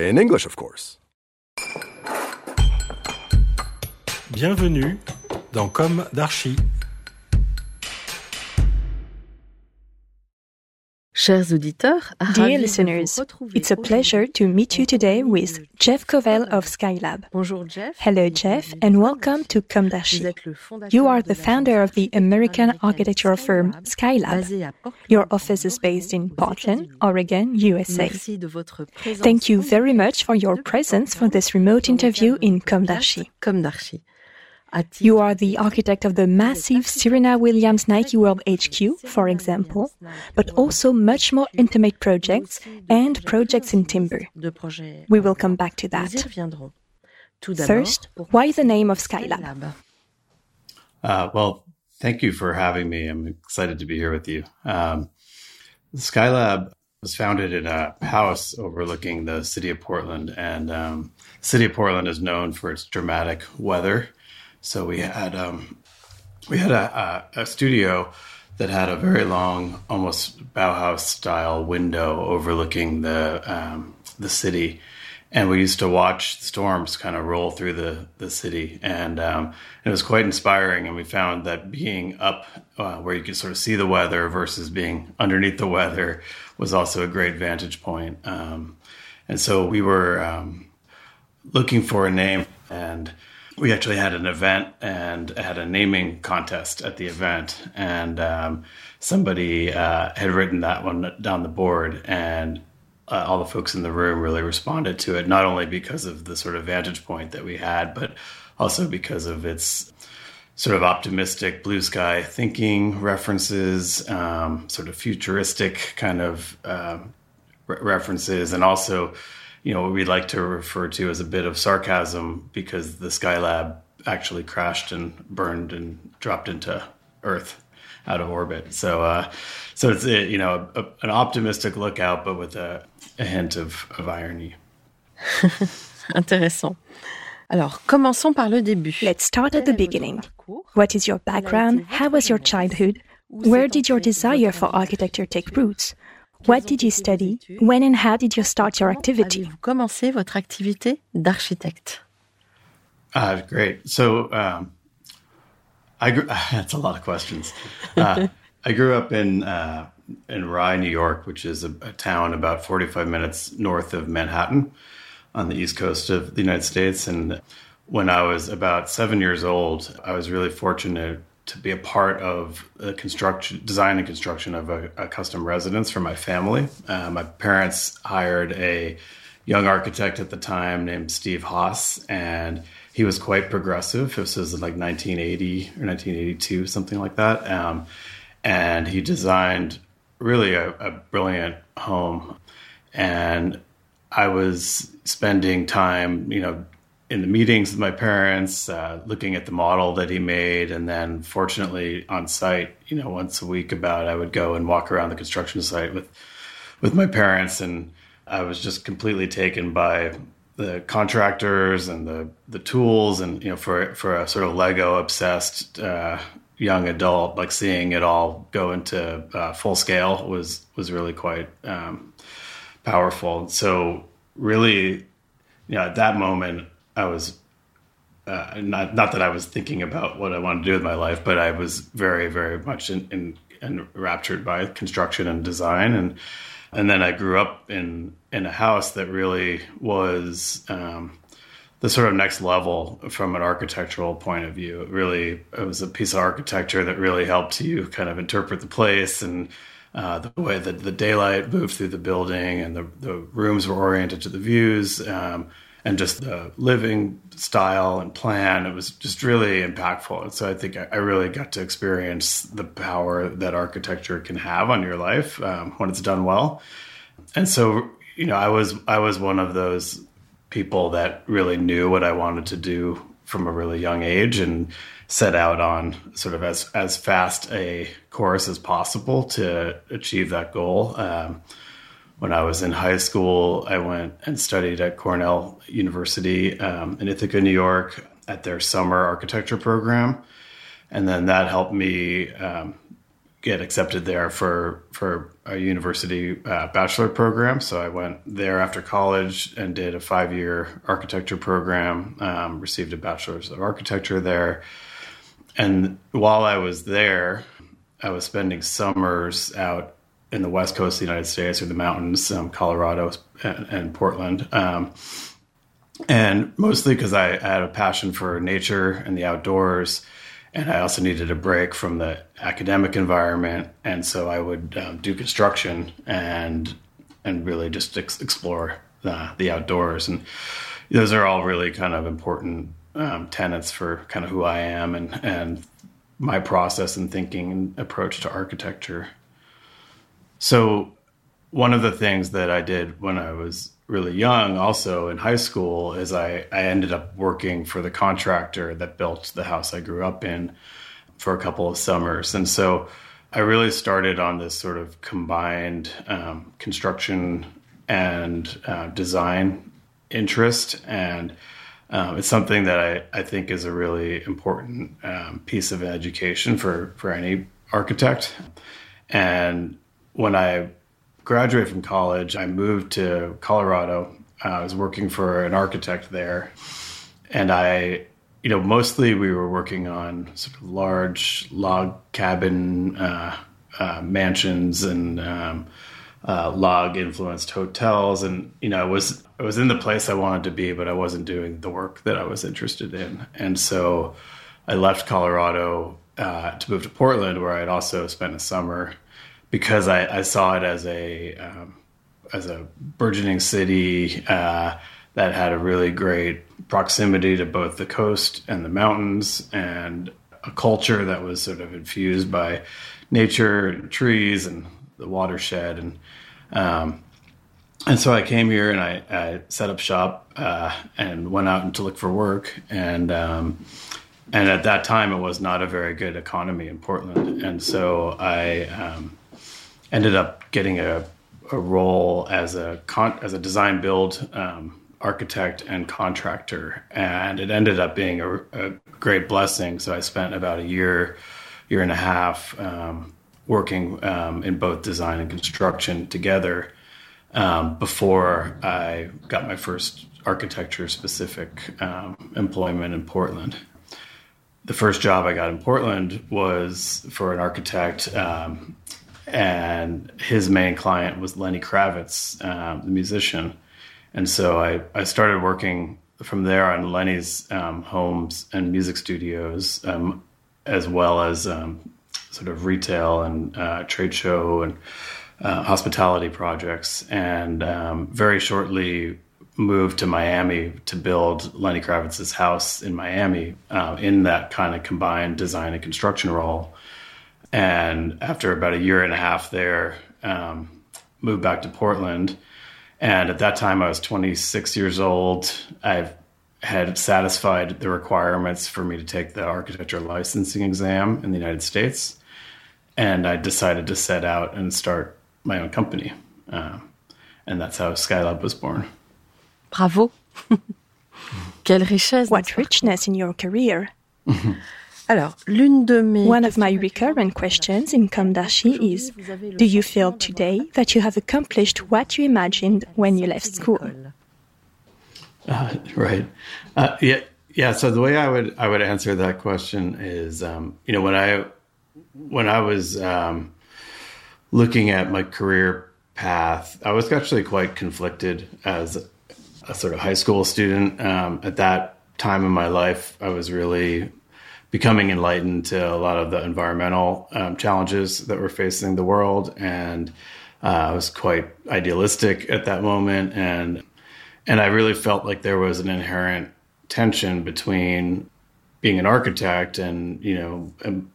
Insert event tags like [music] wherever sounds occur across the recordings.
In English, of course. Bienvenue dans Comme d'Archi. Dear listeners, it's a pleasure to meet you today with Jeff Kovel of Skylab. Bonjour Jeff. Hello, Jeff, and welcome to Com d'Archi. êtes le fondateur You are the founder of the American architectural firm Skylab. basée à Portland, Your office is based in Portland, Oregon, USA. Merci de votre présence. Thank you very much for your presence for this remote interview in Com d'Archi. You are the architect of the massive Serena Williams Nike World HQ, for example, but also much more intimate projects and projects in timber. We will come back to that. reviendrons. Tout d'abord, First, why the name of Skylab? Skylab. Uh, well, thank you for having me. I'm excited to be here with you. Um, Skylab was founded in a house overlooking the city of Portland, and um, the city of Portland is known for its dramatic weather. So we had um, we had a, a, a studio that had a very long, almost Bauhaus style window overlooking the um, the city, and we used to watch storms kind of roll through the the city, and um, it was quite inspiring. And we found that being up uh, where you could sort of see the weather versus being underneath the weather was also a great vantage point. Um, and so we were um, looking for a name and we actually had an event and had a naming contest at the event and um, somebody uh, had written that one down the board and uh, all the folks in the room really responded to it not only because of the sort of vantage point that we had but also because of its sort of optimistic blue sky thinking references um, sort of futuristic kind of um, re- references and also you know what we like to refer to as a bit of sarcasm because the skylab actually crashed and burned and dropped into earth out of orbit so uh, so it's uh, you know a, an optimistic lookout but with a, a hint of, of irony [laughs] Intéressant. Alors, commençons par le début. Let's start at the beginning. What is your background? How was your childhood? Where did your desire for architecture take roots? What did you study? When and how did you start your activity? Avez-vous commencé votre activité d'architecte Uh, great. So um, I grew. [laughs] That's a lot of questions. Uh, [laughs] I grew up in uh, in Rye, New York, which is a, a town about 45 minutes north of Manhattan, on the east coast of the United States. And when I was about seven years old, I was really fortunate to be a part of the construction, design and construction of a, a custom residence for my family. Uh, my parents hired a young architect at the time named Steve Haas, and he was quite progressive. This was like 1980 or 1982, something like that. Um, and he designed really a, a brilliant home. And I was spending time, you know, in the meetings with my parents, uh, looking at the model that he made, and then fortunately on site, you know, once a week about I would go and walk around the construction site with with my parents and I was just completely taken by the contractors and the the tools and you know for for a sort of Lego obsessed uh, young adult, like seeing it all go into uh, full scale was was really quite um, powerful. So really, you know, at that moment, I was uh, not not that I was thinking about what I wanted to do with my life, but I was very very much in, in, enraptured by construction and design and and then I grew up in in a house that really was um, the sort of next level from an architectural point of view. It really it was a piece of architecture that really helped you kind of interpret the place and uh, the way that the daylight moved through the building and the, the rooms were oriented to the views. Um, and just the living style and plan. It was just really impactful. And so I think I really got to experience the power that architecture can have on your life um, when it's done well. And so, you know, I was I was one of those people that really knew what I wanted to do from a really young age and set out on sort of as as fast a course as possible to achieve that goal. Um, when I was in high school, I went and studied at Cornell University um, in Ithaca, New York, at their summer architecture program, and then that helped me um, get accepted there for for a university uh, bachelor program. So I went there after college and did a five year architecture program. Um, received a bachelor's of architecture there, and while I was there, I was spending summers out in the west coast of the United States or the mountains, um, Colorado and, and Portland. Um, and mostly because I, I, had a passion for nature and the outdoors. And I also needed a break from the academic environment. And so I would um, do construction and and really just ex- explore the, the, outdoors. And those are all really kind of important um, tenets for kind of who I am and, and my process and thinking and approach to architecture. So, one of the things that I did when I was really young, also in high school, is I, I ended up working for the contractor that built the house I grew up in for a couple of summers. And so I really started on this sort of combined um, construction and uh, design interest. And um, it's something that I, I think is a really important um, piece of education for, for any architect. And when I graduated from college, I moved to Colorado. Uh, I was working for an architect there, and I, you know, mostly we were working on sort of large log cabin uh, uh, mansions and um, uh, log influenced hotels, and you know, I was I was in the place I wanted to be, but I wasn't doing the work that I was interested in, and so I left Colorado uh, to move to Portland, where I'd also spent a summer because I, I saw it as a um, as a burgeoning city uh, that had a really great proximity to both the coast and the mountains, and a culture that was sort of infused by nature and trees and the watershed. And um, and so I came here and I, I set up shop uh, and went out to look for work. And um, and at that time it was not a very good economy in Portland. And so I um, ended up getting a, a role as a con- as a design build um, architect and contractor, and it ended up being a, a, great blessing. So I spent about a year, year and a half um, working um, in both design and construction together um, before I got my first architecture specific um, employment in Portland the first job I got in Portland was for an architect um, and his main client was Lenny Kravitz, uh, the musician. And so I, I started working from there on Lenny's um, homes and music studios, um, as well as um, sort of retail and uh, trade show and uh, hospitality projects. And um, very shortly moved to Miami to build Lenny Kravitz's house in Miami uh, in that kind of combined design and construction role. And after about a year and a half there, um, moved back to Portland. And at that time, I was 26 years old. I had satisfied the requirements for me to take the architecture licensing exam in the United States. And I decided to set out and start my own company. Uh, and that's how Skylab was born. Bravo. [laughs] Quelle richesse. What richness in your career. [laughs] Alors, l'une de mes One of my recurrent questions in Com d'Archi is Do you feel today that you have accomplished what you imagined when you left school? Uh, right. Uh, yeah. Yeah. So the way I would I would answer that question is, um, you know, when I when I was um, looking at my career path, I was actually quite conflicted as a sort of high school student. Um, at that time in my life, I was really becoming enlightened to a lot of the environmental um, challenges that were facing the world, and uh, I was quite idealistic at that moment, and and I really felt like there was an inherent tension between being an architect and you know um,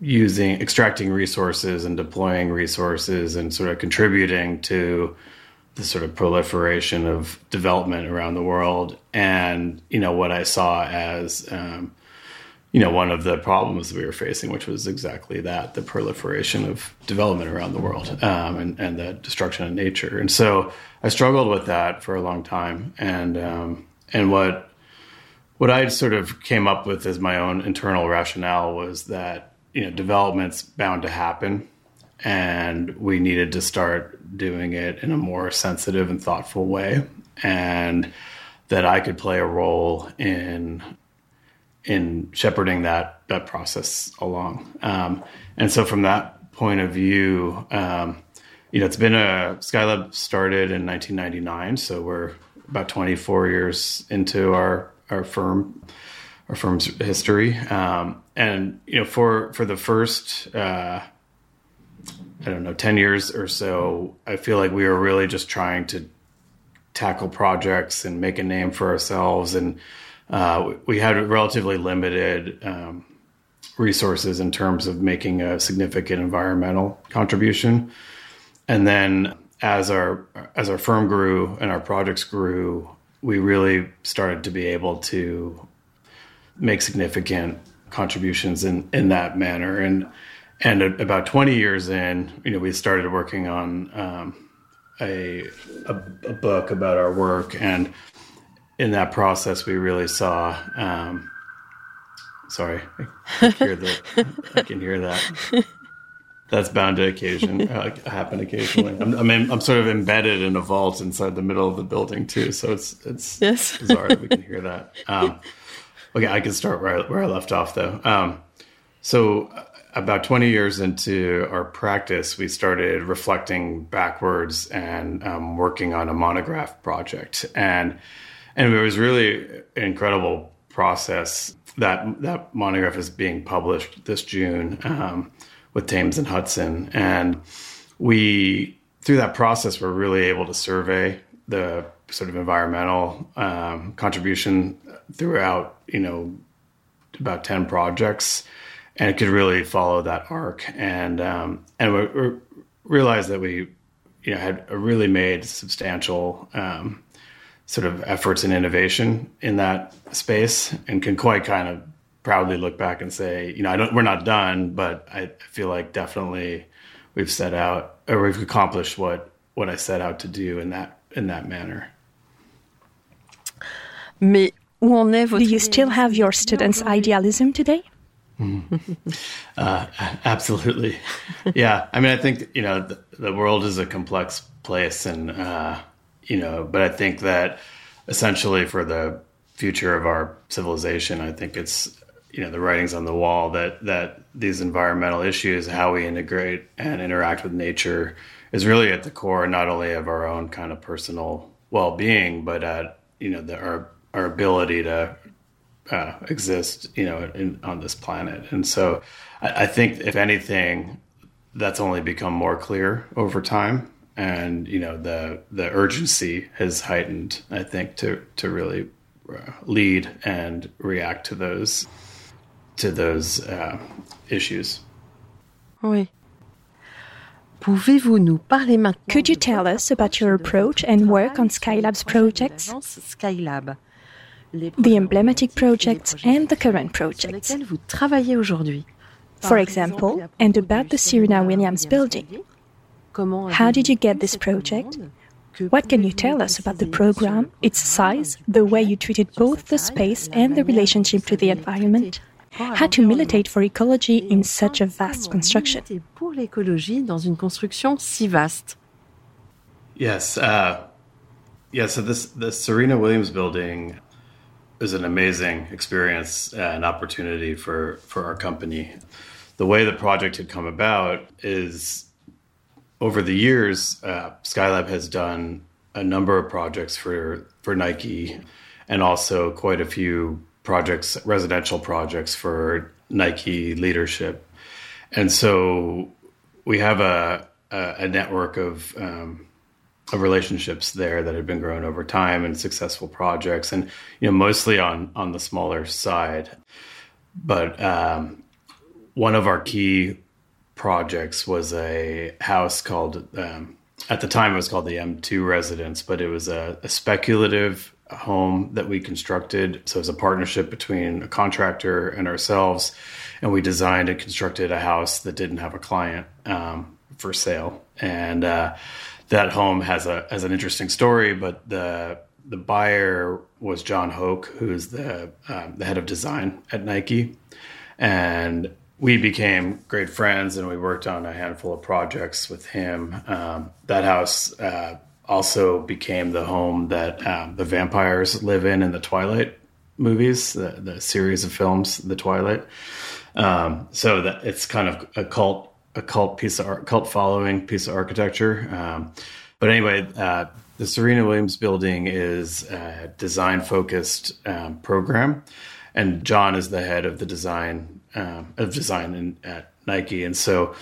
using extracting resources and deploying resources and sort of contributing to the sort of proliferation of development around the world. And you know what i saw as um, you know one of the problems we were facing which was exactly that the proliferation of development around the world um, and, and the destruction of nature. And so i struggled with that for a long time. And um, and what what i sort of came up with as my own internal rationale was that you know, development's bound to happen, and we needed to start doing it in a more sensitive and thoughtful way, and that I could play a role in in shepherding that that process along. Um, and so, from that point of view, um, you know, it's been a Skylab started in 1999, so we're about 24 years into our our firm our firm's history. Um, and you know, for for the first uh, I don't know ten years or so, I feel like we were really just trying to tackle projects and make a name for ourselves, and uh, we had relatively limited. Um, resources in terms of making a significant environmental contribution and then as our as our firm grew and our projects grew we really started to be able to make significant contributions in in that manner. And and about 20 years in, you know, we started working on um, a, a, a book about our work, and in that process, we really saw. Um, sorry, I can hear the, I can hear that. That's bound to occasion uh, happen occasionally. I'm, I mean, I'm sort of embedded in a vault inside the middle of the building too, so it's it's yes. [laughs] bizarre that we can hear that. Um, Okay, I can start where I, where I left off though. Um, so uh, about 20 years into our practice, we started reflecting backwards and um, working on a monograph project, and and it was really an incredible process. That that monograph is being published this June um, with Thames and Hudson, and we through that process we're really able to survey the sort of environmental um, contribution throughout, you know, about 10 projects and it could really follow that arc. And, um, and we, we realized that we, you know, had really made substantial, um, sort of efforts and innovation in that space and can quite kind of proudly look back and say, you know, I don't, we're not done, but I feel like definitely we've set out or we've accomplished what, what I set out to do in that, in that manner. Mais où en est votre Do you still have your students' idealism today? [laughs] uh, absolutely. [laughs] yeah. I mean, I think, you know, the, the world is a complex place and, uh, you know, but I think that essentially for the future of our civilization, I think it's, you know, the writings on the wall that, that these environmental issues, how we integrate and interact with nature is really at the core, not only of our own kind of personal well-being, but at, you know, the, our, our ability to uh, exist, you know, in, on this planet. And so, I, I, think if anything, that's only become more clear over time, and you know, the the urgency has heightened. I think to to really uh, lead and react to those to those uh, issues. Oui. Pouvez-vous nous parler maintenant Could you tell us about your approach and work on Skylab's projects? Skylab. the emblematic projects and the current projects. vous travaillez aujourd'hui. For example, and about the Serena Williams building. How did you get this project? What can you tell us about the program, its size, the way you treated both the space and the relationship to the environment? How to militate for ecology in such a vast construction? Pour l'écologie dans une construction si vaste. Yes, uh, yeah. So this the Serena Williams building is an amazing experience and opportunity for for our company. The way the project had come about is over the years, uh, Skylab has done a number of projects for for Nike, and also quite a few projects, residential projects for Nike leadership, and so we have a a, a network of um, of relationships there that have been grown over time and successful projects, and you know mostly on on the smaller side, but um, one of our key projects was a house called, um, at the time, it was called the M2 Residence, but it was a, a speculative home that we constructed. So it was a partnership between a contractor and ourselves. And we designed and constructed a house that didn't have a client um, for sale. And uh, that home has a has an interesting story, but the the buyer was John Hoke, who's the um, the head of design at Nike, and we became great friends and we worked on a handful of projects with him. Um, that house uh, also became the home that um, the vampires live in in the Twilight movies, the, the series of films, The Twilight. Um, so that it's kind of a cult, a cult piece of art, cult following piece of architecture. Um, but anyway, uh, the Serena Williams building is a design focused um, program, and John is the head of the design um, of design in, at Nike, and so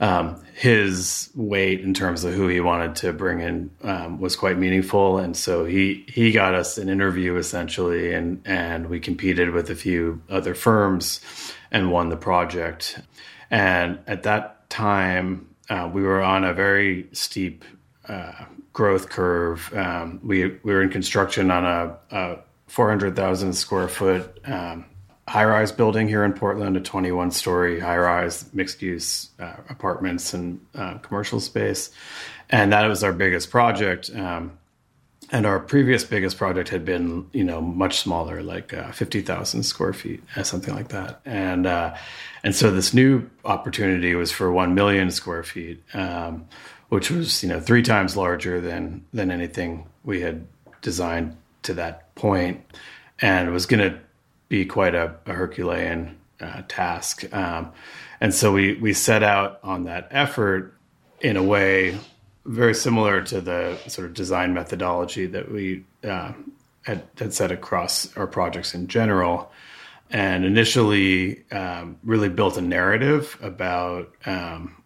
um, his weight in terms of who he wanted to bring in um, was quite meaningful, and so he he got us an interview essentially, and and we competed with a few other firms, and won the project, and at that time uh, we were on a very steep uh, growth curve. Um, we we were in construction on a, a 400,000 square foot um, high rise building here in Portland, a 21 story high rise mixed use uh, apartments and uh, commercial space. And that was our biggest project. Um, and our previous biggest project had been, you know, much smaller, like uh, 50,000 square feet, uh, something like that. And, uh, and so this new opportunity was for 1 million square feet, um, which was, you know, three times larger than, than anything we had designed to that point and it was going to be quite a, a Herculean uh, task. Um, and so we we set out on that effort in a way very similar to the sort of design methodology that we uh, had, had set across our projects in general. And initially, um, really built a narrative about, um,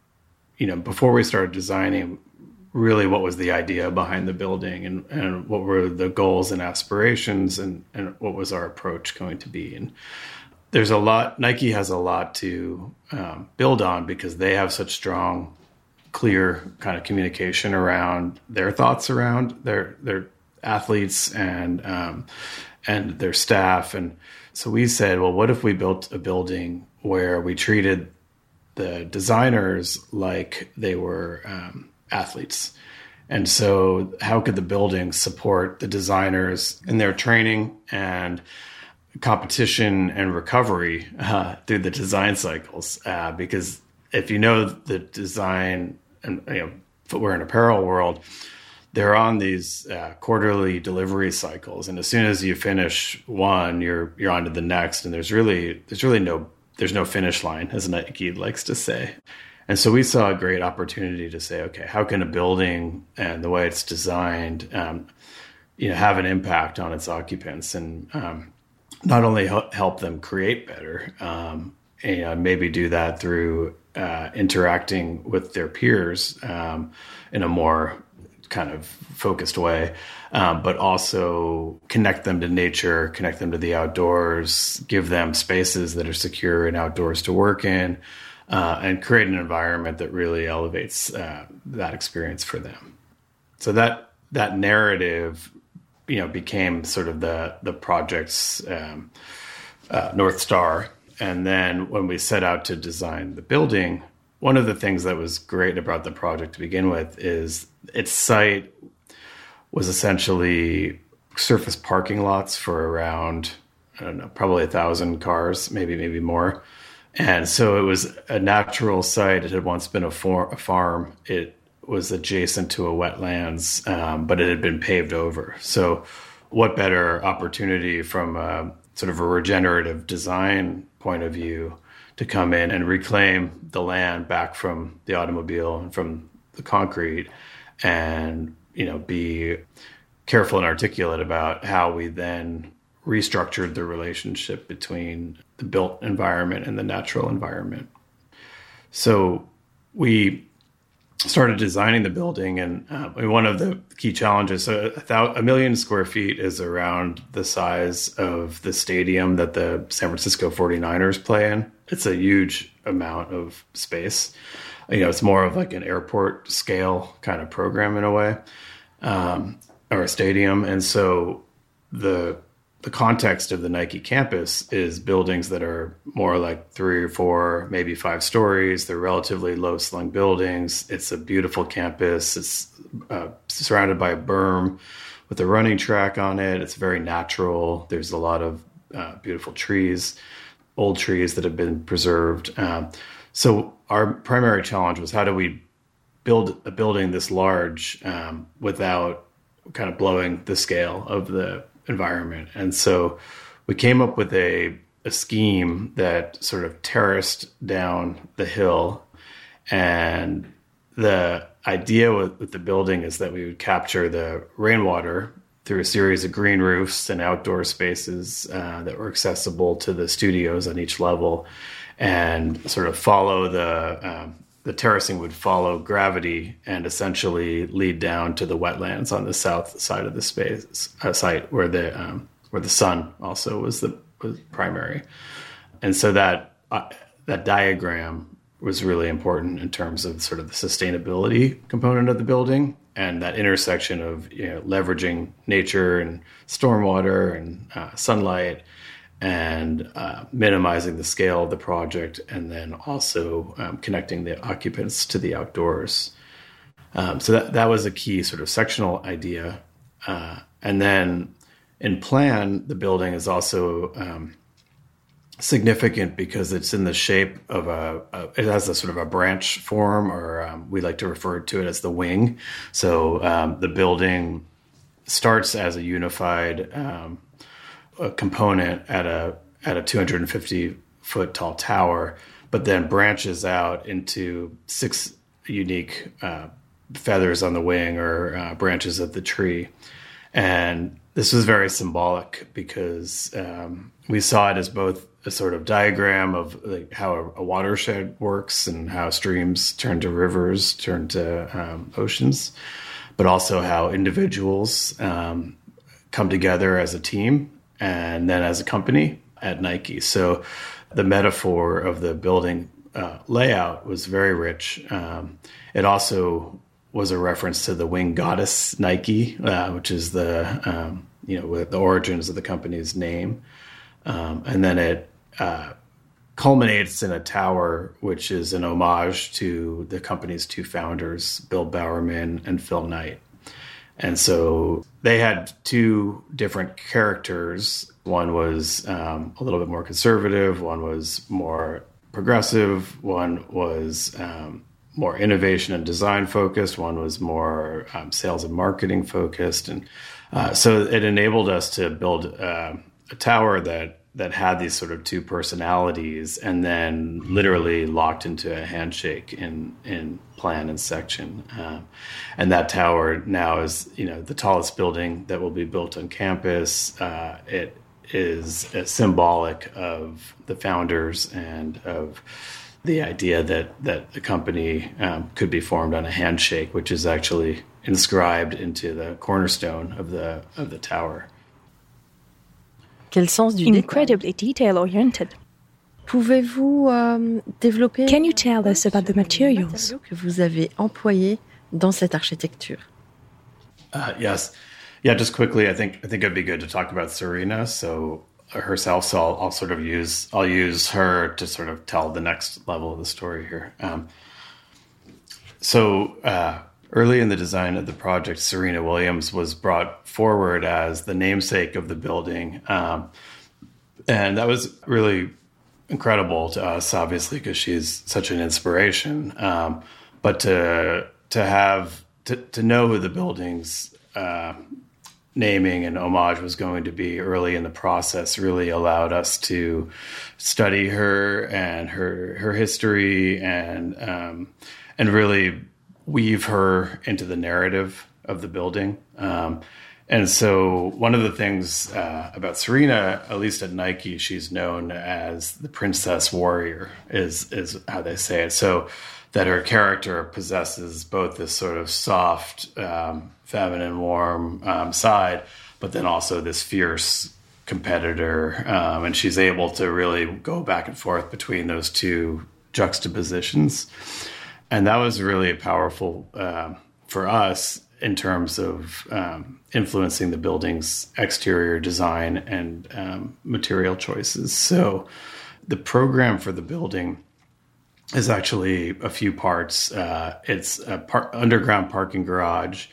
you know, before we started designing, really what was the idea behind the building and, and what were the goals and aspirations and, and what was our approach going to be. And there's a lot, Nike has a lot to um, build on because they have such strong, clear kind of communication around their thoughts around their, their athletes and, um, and their staff. And so we said, well, what if we built a building where we treated the designers like they were um, athletes. And so, how could the building support the designers in their training and competition and recovery uh, through the design cycles? Uh, because if you know the design and you know, footwear and apparel world, they're on these uh, quarterly delivery cycles, and as soon as you finish one, you're you're on to the next, and there's really there's really no there's no finish line, as Nike likes to say. And so we saw a great opportunity to say, okay, how can a building and the way it's designed, um, you know, have an impact on its occupants and um, not only help them create better, um, and maybe do that through uh, interacting with their peers um, in a more kind of focused way, um, but also connect them to nature, connect them to the outdoors, give them spaces that are secure and outdoors to work in uh, and create an environment that really elevates uh, that experience for them. So that that narrative, you know, became sort of the the project's um, uh, north star. And then when we set out to design the building, one of the things that was great about the project to begin with is its site was essentially surface parking lots for around I don't know, probably a thousand cars, maybe maybe more. And so it was a natural site. It had once been a, for, a farm. It was adjacent to a wetlands, um, but it had been paved over. So, what better opportunity from a, sort of a regenerative design point of view to come in and reclaim the land back from the automobile and from the concrete, and you know be careful and articulate about how we then restructured the relationship between the built environment and the natural environment. So we started designing the building, and uh, one of the key challenges a, a, million square feet is around the size of the stadium that the San Francisco 49ers play in. It's a huge amount of space. You know, it's more of like an airport scale kind of program in a way, um, or a stadium. And so the the context of the Nike campus is buildings that are more like three or four, maybe five stories. They're relatively low slung buildings. It's a beautiful campus. It's uh, surrounded by a berm with a running track on it. It's very natural. There's a lot of uh, beautiful trees, old trees that have been preserved. Um, so, our primary challenge was how do we build a building this large um, without kind of blowing the scale of the environment. And so we came up with a, a scheme that sort of terraced down the hill. And the idea with, with the building is that we would capture the rainwater through a series of green roofs and outdoor spaces uh, that were accessible to the studios on each level and sort of follow the um, the terracing would follow gravity and essentially lead down to the wetlands on the south side of the space uh, site where the um, where the sun also was the was primary, and so that uh, that diagram was really important in terms of sort of the sustainability component of the building and that intersection of you know, leveraging nature and stormwater and uh, sunlight and uh, minimizing the scale of the project, and then also um, connecting the occupants to the outdoors. Um, so that that was a key sort of sectional idea, uh, and then in plan, the building is also um, significant because it's in the shape of a, a, it has a sort of a branch form, or um, we like to refer to it as the wing. So um, the building starts as a unified um, a component at a at a 250 foot tall tower, but then branches out into six unique uh, feathers on the wing or uh, branches of the tree. And this was very symbolic because um, we saw it as both a sort of diagram of like how a, watershed works and how streams turn to rivers, turn to um, oceans, but also how individuals um, come together as a team and then as a company at Nike. So the metaphor of the building uh, layout was very rich. Um, it also was a reference to the wing goddess Nike, uh, which is the um, you know the origins of the company's name, um, and then it uh, culminates in a tower, which is an homage to the company's two founders, Bill Bowerman and Phil Knight. And so they had two different characters. One was um, a little bit more conservative, one was more progressive, one was um, more innovation and design focused, one was more um, sales and marketing focused. And uh, so it enabled us to build uh, a tower that that had these sort of two personalities and then literally locked into a handshake in in plan and section. Um, and that tower now is you know the tallest building that will be built on campus. Uh, it is symbolic of the founders and of the idea that that the company um, could be formed on a handshake which is actually inscribed into the cornerstone of the of the tower Quel sens du Incredibly detail oriented. Pouvez-vous euh, développer Can you tell us about the materials que vous avez employés dans cette architecture? Uh, yes. Yeah, just quickly, I think I think it'd be good to talk about Serena. So herself. So I'll, I'll, sort of use I'll use her to sort of tell the next level of the story here. Um, so uh, early in the design of the project, Serena Williams was brought forward as the namesake of the building. Um, and that was really incredible to us, obviously, because she's such an inspiration. Um, but to to have to, to know who the building's uh, naming and homage was going to be early in the process really allowed us to study her and her her history and um, and really weave her into the narrative of the building. Um, and so, one of the things uh, about Serena, at least at Nike, she's known as the princess warrior, is is how they say it. So that her character possesses both this sort of soft, um, feminine, warm um, side, but then also this fierce competitor, um, and she's able to really go back and forth between those two juxtapositions, and that was really powerful uh, for us in terms of um, influencing the building's exterior design and um, material choices. So, the program for the building is actually a few parts. Uh, it's a par- underground parking garage.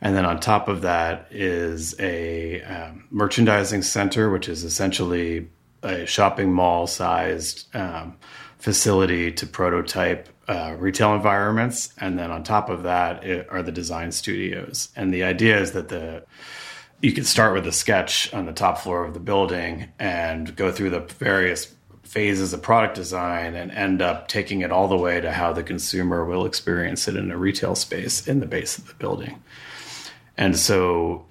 And then on top of that is a um, merchandising center, which is essentially a shopping mall sized um, facility to prototype uh, retail environments, and then on top of that are the design studios. And the idea is that the you could start with a sketch on the top floor of the building and go through the various phases of product design and end up taking it all the way to how the consumer will experience it in a retail space in the base of the building. And so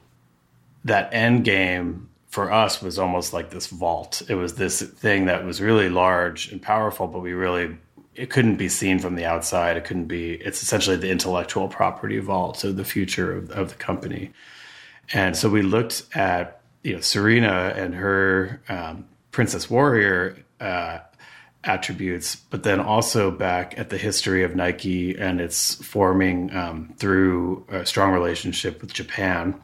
that end game for us was almost like this vault. It was this thing that was really large and powerful, but we really it couldn't be seen from the outside. It couldn't be. It's essentially the intellectual property vault of the future of, of the company. And so we looked at you know Serena and her um, Princess Warrior uh, attributes, but then also back at the history of Nike and its forming um, through a strong relationship with Japan.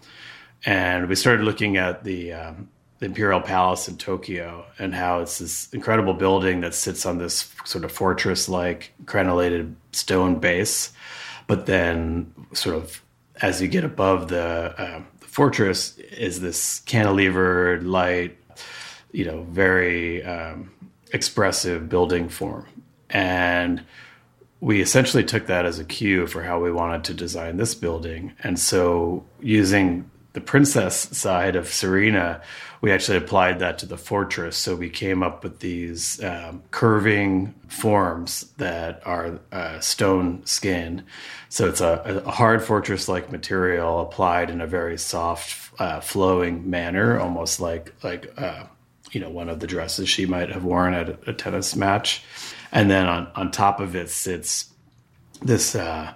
And we started looking at the um, the Imperial Palace in Tokyo and how it's this incredible building that sits on this sort of fortress like crenellated stone base. But then, sort of, as you get above the, uh, the fortress, is this cantilevered, light, you know, very um, expressive building form. And we essentially took that as a cue for how we wanted to design this building. And so, using the princess side of Serena, we actually applied that to the fortress. So we came up with these um, curving forms that are uh, stone skin. So it's a, a hard fortress like material applied in a very soft, uh, flowing manner, almost like like uh, you know one of the dresses she might have worn at a, a tennis match. And then on on top of it sits this uh,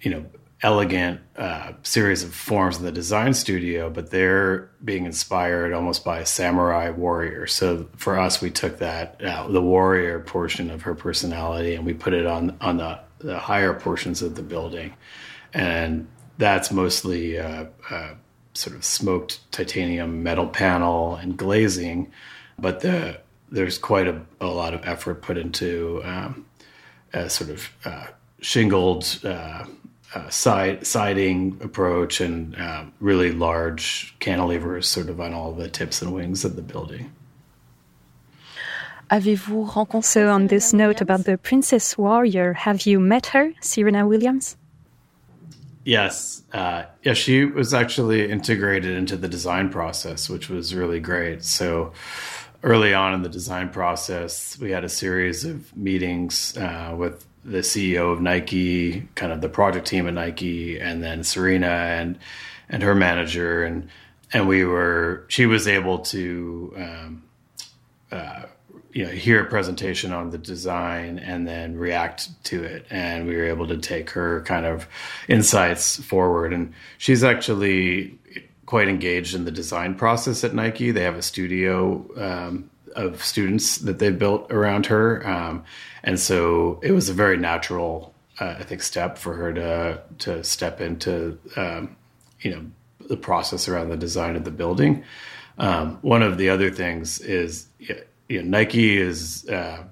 you know elegant uh, series of forms in the design studio, but they're being inspired almost by a samurai warrior. So for us, we took that uh, the warrior portion of her personality and we put it on on the, the higher portions of the building, and that's mostly uh, uh sort of smoked titanium metal panel and glazing, but the there's quite a, a lot of effort put into um, a sort of uh, shingled uh, side siding approach and uh, really large cantilevers sort of on all the tips and wings of the building. Avez-vous rencontré? So, on this note about the Princess Warrior, have you met her, Serena Williams? Yes, uh, yeah, she was actually integrated into the design process, which was really great. So, early on in the design process, we had a series of meetings uh, with the CEO of Nike, kind of the project team at Nike, and then Serena and and her manager, and and we were she was able to um, uh, you know hear a presentation on the design and then react to it, and we were able to take her kind of insights forward, and she's actually quite engaged in the design process at Nike. They have a studio um, of students that they built around her. Um, and so it was a very natural, uh, I think, step for her to to step into, um, you know, the process around the design of the building. Um, one of the other things is, you know, Nike is uh,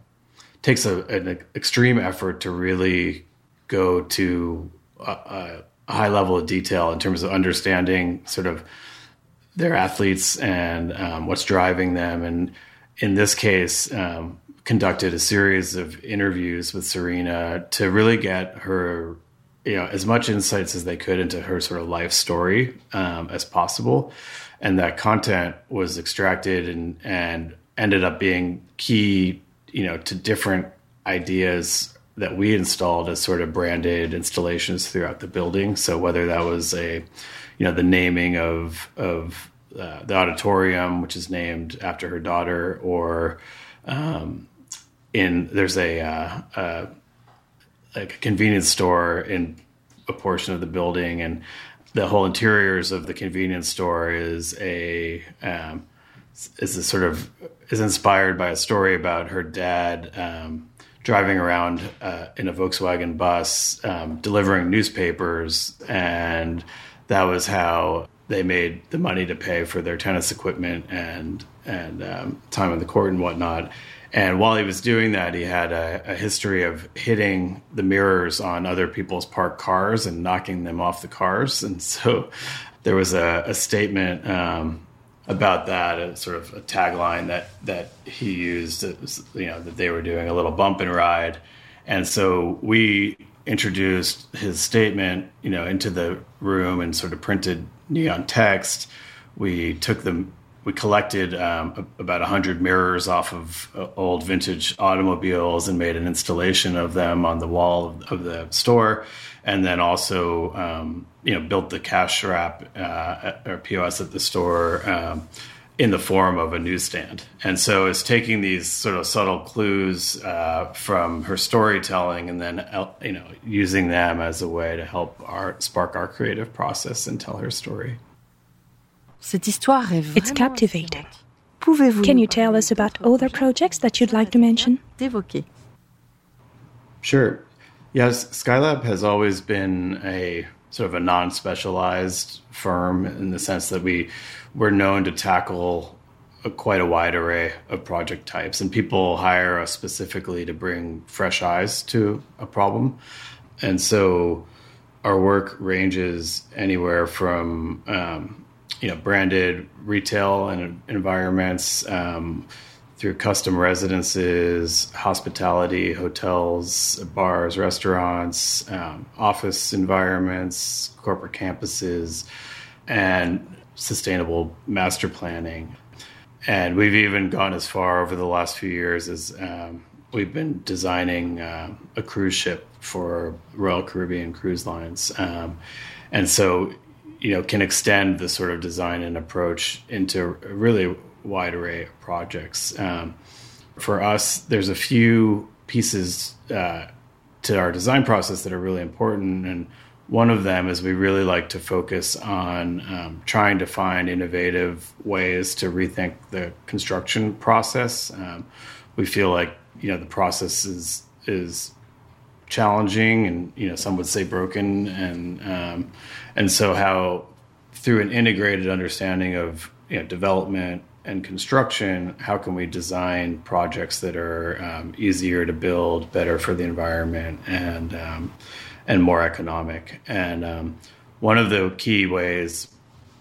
takes a, an extreme effort to really go to a, a, high level of detail in terms of understanding sort of their athletes and um, what's driving them. And in this case, um, conducted a series of interviews with Serena to really get her, you know, as much insights as they could into her sort of life story um, as possible. And that content was extracted and and ended up being key, you know, to different ideas that we installed as sort of branded installations throughout the building. So whether that was a, you know, the naming of of uh, the auditorium, which is named after her daughter, or um, in there's a, uh, uh, like a convenience store in a portion of the building, and the whole interiors of the convenience store is a um, is a sort of is inspired by a story about her dad. Um, driving around uh, in a Volkswagen bus, um, delivering newspapers, and that was how they made the money to pay for their tennis equipment and and um, time on the court and whatnot. And while he was doing that, he had a, a, history of hitting the mirrors on other people's parked cars and knocking them off the cars. And [laughs] so there was a, a statement um, about that, a sort of a tagline that that he used. Was, you know that they were doing a little bump and ride, and so we introduced his statement, you know, into the room and sort of printed neon text. We took them. We collected um, about hundred mirrors off of uh, old vintage automobiles and made an installation of them on the wall of, of the store and then also um, you know built the cash wrap uh, or POS at the store um, in the form of a newsstand. And so it's taking these sort of subtle clues uh, from her storytelling and then uh, you know using them as a way to help our spark our creative process and tell her story. It's captivating. Can you tell us about other projects that you'd like to mention? Sure. Yes, Skylab has always been a sort of a non-specialized firm in the sense that we we're known to tackle a, quite a wide array of project types, and people hire us specifically to bring fresh eyes to a problem, and so our work ranges anywhere from um, you know branded retail and environments. Um, through custom residences, hospitality, hotels, bars, restaurants, um, office environments, corporate campuses, and sustainable master planning. And we've even gone as far over the last few years as um, we've been designing uh, a cruise ship for Royal Caribbean Cruise Lines. Um, and so, you know, can extend the sort of design and approach into a really wide array of projects. Um, for us, there's a few pieces uh, to our design process that are really important, and one of them is we really like to focus on um, trying to find innovative ways to rethink the construction process. Um, we feel like you know the process is is challenging, and you know some would say broken, and um, and so how through an integrated understanding of you know development and construction, how can we design projects that are um, easier to build, better for the environment, and um, and more economic? And um, one of the key ways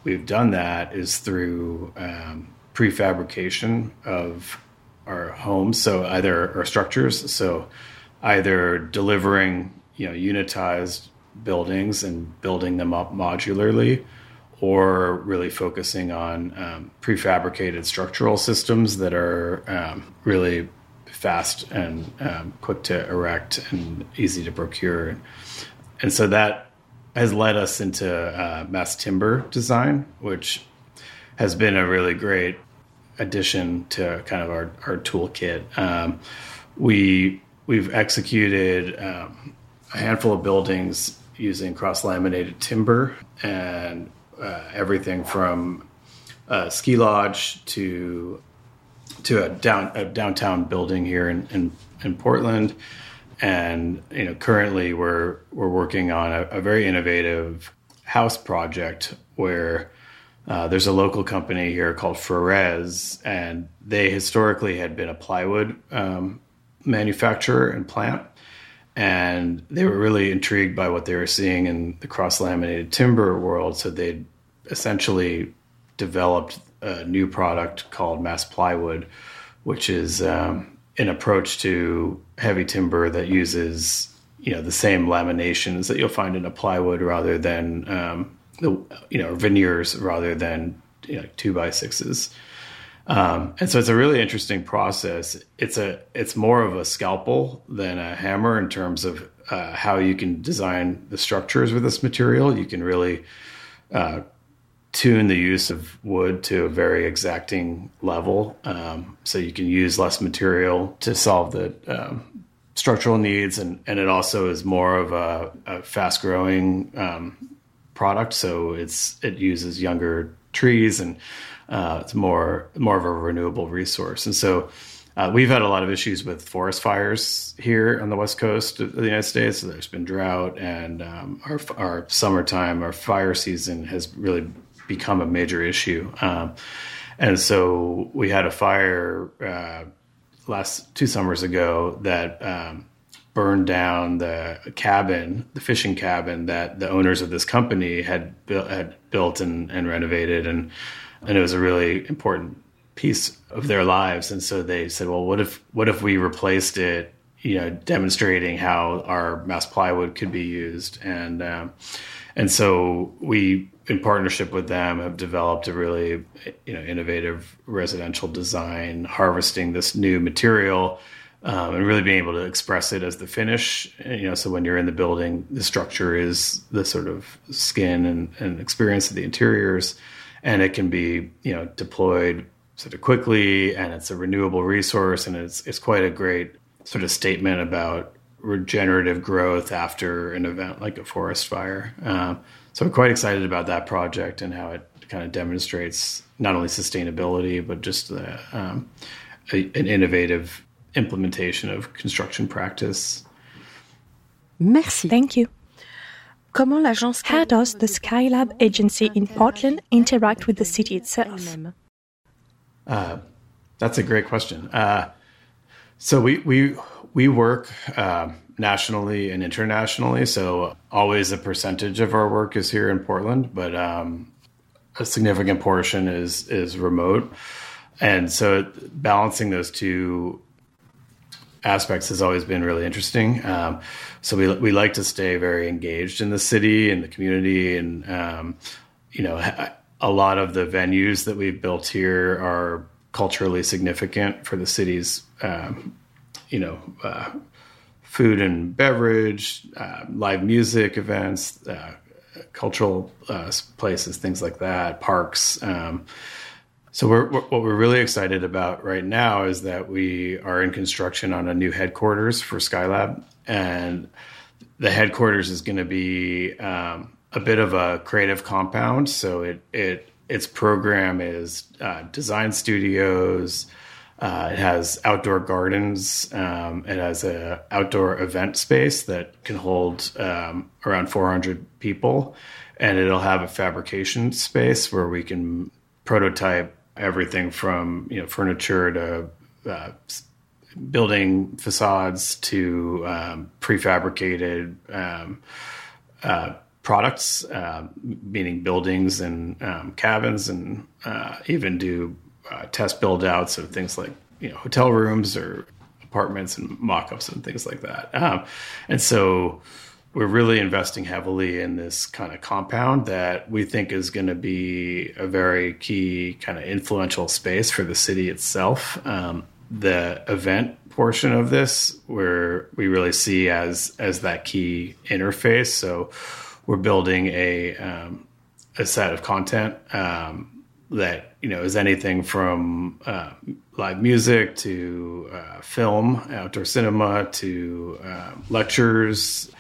we've done that is through um, prefabrication of our homes, so either our structures, so either delivering you know unitized buildings and building them up modularly or really focusing on um, prefabricated structural systems that are um, really fast and um, quick to erect and easy to procure. And so that has led us into uh, mass timber design, which has been a really great addition to kind of our, our toolkit. Um, we we've executed um, a handful of buildings using cross laminated timber and uh, everything from a ski lodge to to a down a downtown building here in, in, in Portland. And you know, currently we're we're working on a, a very innovative house project where uh, there's a local company here called Freres, and they historically had been a plywood um, manufacturer and plant. And they were really intrigued by what they were seeing in the cross laminated timber world. So they essentially developed a new product called mass plywood, which is um, an approach to heavy timber that uses you know the same laminations that you'll find in a plywood rather than um, the you know veneers rather than you know, two by sixes. Um, and so it's a really interesting process. It's a it's more of a scalpel than a hammer in terms of uh, how you can design the structures with this material. You can really uh, tune the use of wood to a very exacting level, um, so you can use less material to solve the um, structural needs, and and it also is more of a, a fast growing um, product. So it's it uses younger trees and uh, it's more more of a renewable resource. And so uh, we've had a lot of issues with forest fires here on the west coast of the United States. So there's been drought, and um, our our summertime, our fire season has really become a major issue. Um, and so we had a fire uh, last two summers ago that um, burned down the cabin, the fishing cabin that the owners of this company had built, had built and, and renovated, and and it was a really important piece of their lives. And so they said, well, what if what if we replaced it? You know, demonstrating how our mass plywood could be used, and um, and so we, in partnership with them, have developed a really you know innovative residential design, harvesting this new material um, and really being able to express it as the finish. You know, so when you're in the building, the structure is the sort of skin and, and experience of the interiors, and it can be you know deployed sort of quickly, and it's a renewable resource, and it's it's quite a great sort of statement about regenerative growth after an event like a forest fire. Uh, so I'm quite excited about that project and how it kind of demonstrates not only sustainability but just the, um, a, an innovative implementation of construction practice. Merci. Thank you. Comment l'agence How does the Skylab agency in Portland interact with the city itself? Uh, that's a great question. Uh, so we we we work uh, nationally and internationally. So always a percentage of our work is here in Portland, but um, a significant portion is is remote. And so balancing those two aspects has always been really interesting. Um, so we we like to stay very engaged in the city and the community, and um, you know, a lot of the venues that we've built here are culturally significant for the city's, um, you know. Uh, food and beverage, uh, live music events, uh, cultural uh, places, things like that, parks. Um, so we're, what we're really excited about right now is that we are in construction on a new headquarters for Skylab, and the headquarters is going to be um, a bit of a creative compound. So it it its program is uh, design studios. Uh, it has outdoor gardens. Um, it has a outdoor event space that can hold um, around 400 people, and it'll have a fabrication space where we can prototype everything from you know furniture to uh, building facades to um, prefabricated um, uh, products, uh, meaning buildings and um, cabins, and uh, even do uh, test build outs of things like you know hotel rooms or apartments and mock-ups and things like that. Um, and so we're really investing heavily in this kind of compound that we think is going to be a very key kind of influential space for the city itself. Um, the event portion of this, where we really see as as that key interface. So we're building a um, a set of content um, that you know is anything from uh, live music to uh, film, outdoor cinema to uh, lectures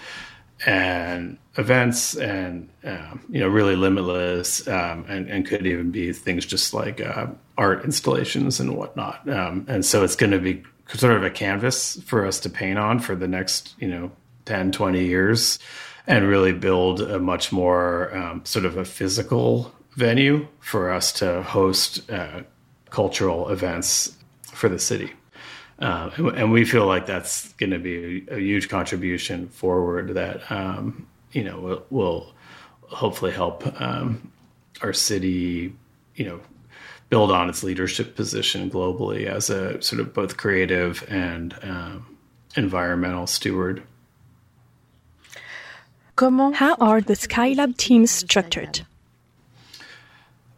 and events and um, you know really limitless um, and, and could even be things just like uh, art installations and whatnot. Um, and so it's going to be sort of a canvas for us to paint on for the next you know 10 20 years and really build a much more um, sort of a physical venue for us to host uh, cultural events for the city uh, and, and, we feel like that's going to be a, a, huge contribution forward that um, you know will, will, hopefully help um, our city, you know, build on its leadership position globally as a sort of both creative and um, environmental steward. How are the Skylab teams structured?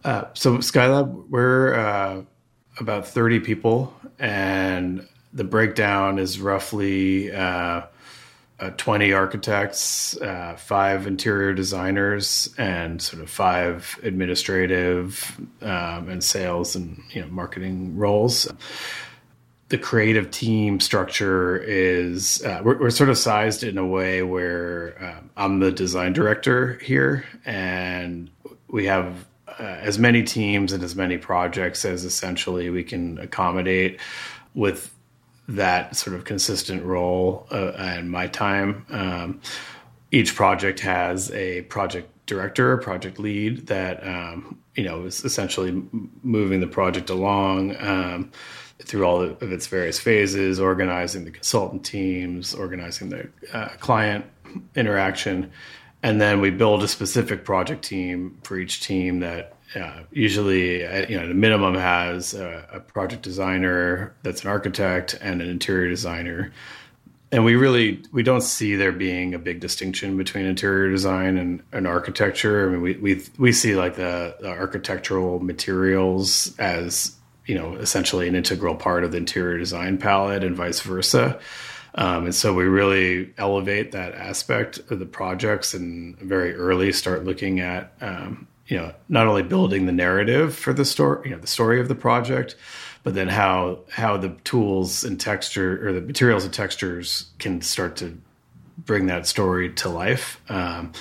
Uh, so Skylab, we're uh, about 30 people, and the breakdown is roughly uh, uh 20 architects, uh, five interior designers, and sort of five administrative um, and sales and you know marketing roles. The creative team structure is uh, we're, we're, sort of sized in a way where um, I'm the design director here, and we have as many teams and as many projects as essentially we can accommodate with that sort of consistent role uh, and my time. Um, each project has a project director, project lead that um, you know is essentially moving the project along um, through all of its various phases, organizing the consultant teams, organizing the uh, client interaction, and then we build a specific project team for each team that uh, usually uh, you know the minimum has a, a, project designer that's an architect and an interior designer. And we really we don't see there being a big distinction between interior design and, and architecture. I mean we, we we see like the, the architectural materials as you know essentially an integral part of the interior design palette and vice versa um, and so we really elevate that aspect of the projects and very early start looking at um, you know not only building the narrative for the story you know the story of the project but then how how the tools and texture or the materials and textures can start to bring that story to life. Um,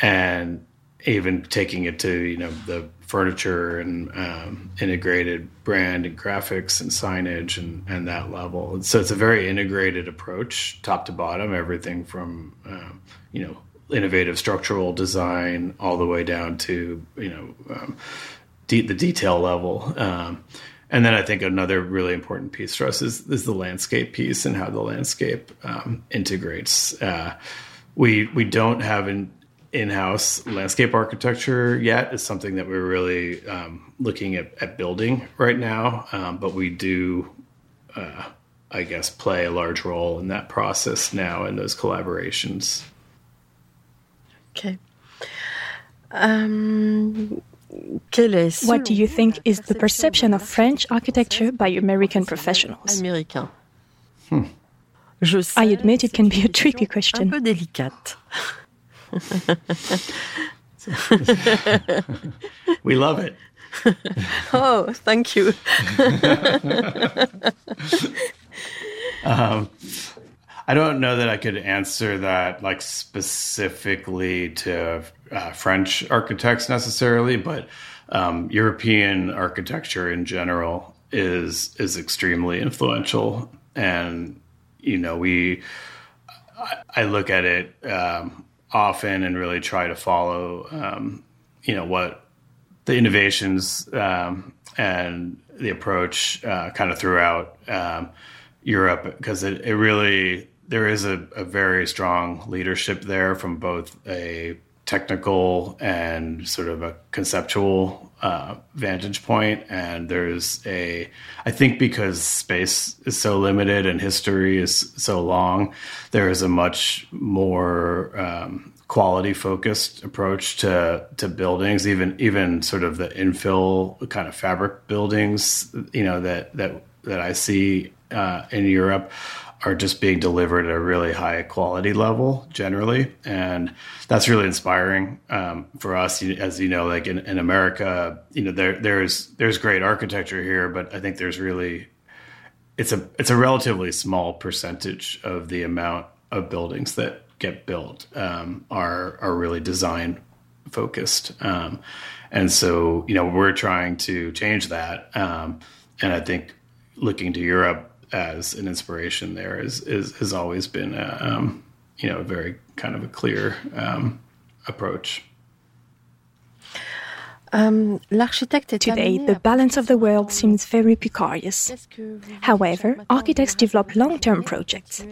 and even taking it to you know the furniture and um, integrated brand and graphics and signage and, and that level. And so it's a very integrated approach, top to bottom, everything from um, you know innovative structural design all the way down to you know um, de- the detail level. Um, and then I think another really important piece for us is, is the landscape piece and how the landscape um, integrates. Uh, we we don't have an in-house landscape architecture yet. It's something that we're really um, looking at, at, building right now, um, but we do. Uh, I guess play a large role in that process now in those collaborations. Okay. Um, what do you think is the perception of French architecture by American professionals? Américain. Hmm. I admit it can be a tricky question. Un peu délicate. we love it. [laughs] oh, thank you. [laughs] um, I don't know that I could answer that like specifically to uh, French architects necessarily, but um, European architecture in general is is extremely influential, and you know we I, I look at it um, often and really try to follow um, you know what the innovations um, and the approach uh, kind of throughout um, Europe because it, it really there is a, a very strong leadership there from both a technical and sort of a conceptual uh, vantage point. And there's a i think because space is so limited and history is so long there is a much more um, quality focused approach to to buildings even even sort of the infill kind of fabric buildings you know that that that i see uh, in europe are just being delivered at a really high quality level generally. And that's really inspiring um, for us. As you know like in, in, america you know there there's there's great architecture here but i think there's really it's a it's a relatively small percentage of the amount of buildings that get built um, are are really design focused. Um, and so you know we're trying to change that um, and i think looking to europe as an inspiration there is, is has always been a, um, you know a very kind of a clear um, approach. Um, Today, the balance of the world seems very precarious. However, architects develop long term projects.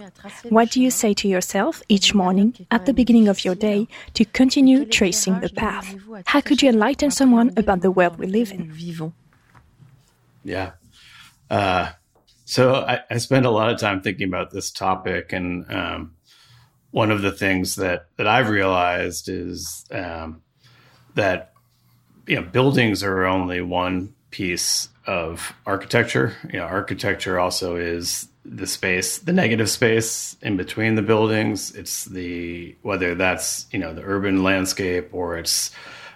What do you say to yourself each morning at the beginning of your day to continue tracing the path? How could you enlighten someone about the world we live in? Yeah. Uh, so I, I, spend a lot of time thinking about this topic, and um, one of the things that that I've realized is um, that you know buildings are only one piece of architecture. You know, architecture also is the space, the negative space in between the buildings. It's the whether that's you know the urban landscape or it's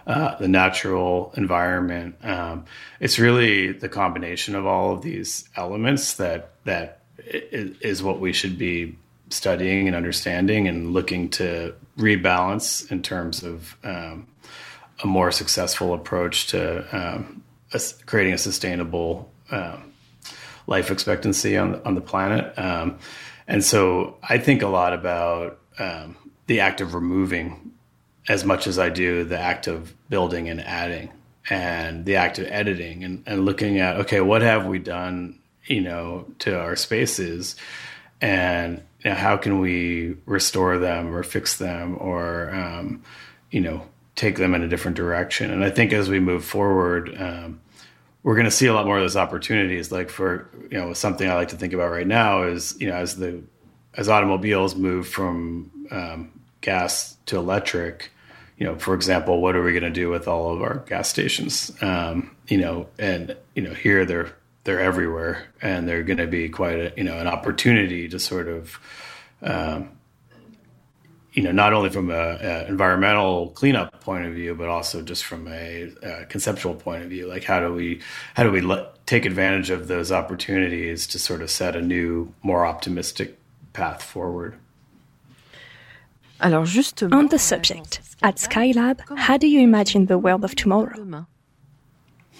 uh, the natural environment. Um, it's really the combination of all of these elements that that is what we should be studying and understanding and looking to rebalance in terms of um, a more successful approach to um, a, creating a sustainable um, life expectancy on on the planet. Um, and so I think a lot about um, the act of removing as much as I do the act of building and adding and the act of editing and, and looking at okay what have we done you know to our spaces? And you know, how can we restore them or fix them or um, you know take them in a different direction? And i think as we move forward um, we're going to see a lot more of those opportunities. Like for you know something i like to think about right now is you know as the as automobiles move from um, gas to electric you know, for example, what are we going to do with all of our gas stations? Um, you know, and you know, here they're they're everywhere, and they're going to be quite a you know an opportunity to sort of, um, you know, not only from a, a, environmental cleanup point of view, but also just from a, a conceptual point of view. Like, how do we how do we let, take advantage of those opportunities to sort of set a new, more optimistic path forward? Alors justement, on the subject, at Skylab, how do you imagine the world of tomorrow?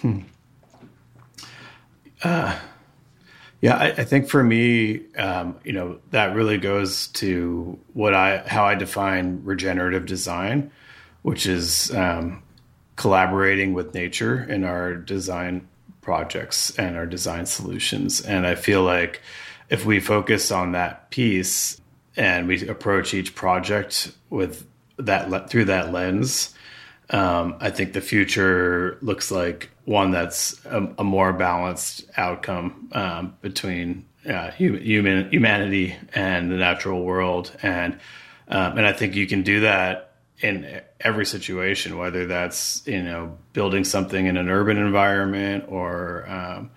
Hmm. Uh, yeah, I, I, think for me, um, you know, that really goes to what I how I define regenerative design, which is um, collaborating with nature in our design projects and our design solutions. And I feel like if we focus on that piece, and we approach each project with that through that lens. Um, I think the future looks like one that's a, a more balanced outcome um, between uh, human humanity and the natural world, and um, and I think you can do that in every situation, whether that's you know building something in an urban environment or um,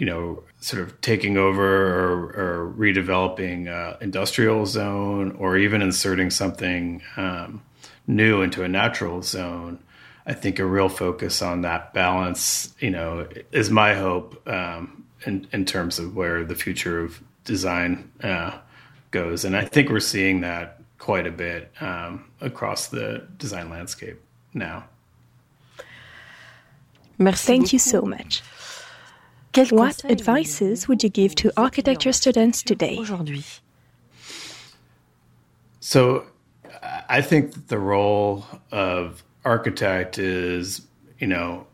you know, sort of taking over or, or redeveloping uh, industrial zone, or even inserting something um, new into a natural zone. I think a real focus on that balance, you know, is my hope um, in in terms of where the future of design uh, goes, and I think we're seeing that quite a bit um, across the design landscape now. Merci Thank you so much. What advices would you give to architecture students today? So, I think the role of architect is, you know,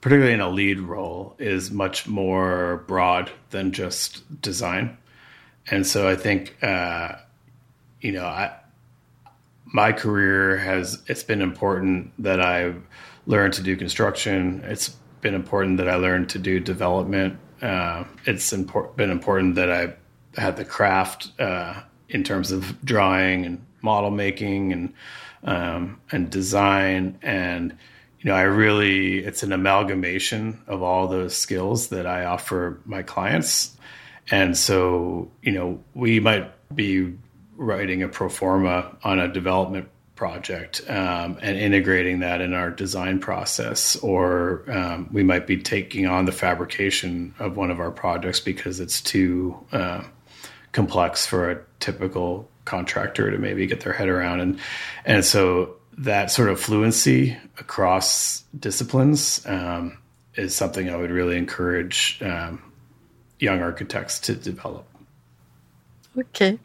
particularly in a lead role, is much more broad than just design. And so I think, uh, you know, I, my career has, it's been important that I've learned to do construction. It's been important that I learned to do development. Uh, it's been important that I had the craft uh, in terms of drawing and model making and um, and design and you know I really it's an amalgamation of all those skills that I offer my clients and so you know we might be writing a pro forma on a development project um, and integrating that in our design process, or um, we might be taking on the fabrication of one of our projects because it's too uh, complex for a typical contractor to maybe get their head around, and and so that sort of fluency across disciplines um, is something I would really encourage um, young architects to develop. Okay.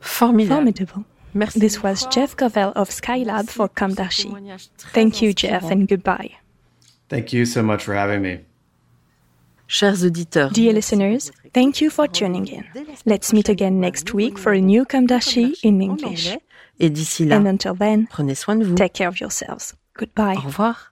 Formidable. Formidable. Merci. This was Jeff Kovel of Skylab for Com d'Archi. Thank you, Jeff, and goodbye. Thank you so much for having me. Chers auditeurs, Dear listeners, thank you for tuning in. Let's meet again next week for a new Com d'Archi in English. et là, And until then, prenez soin de vous. take care of yourselves. Goodbye. Au revoir.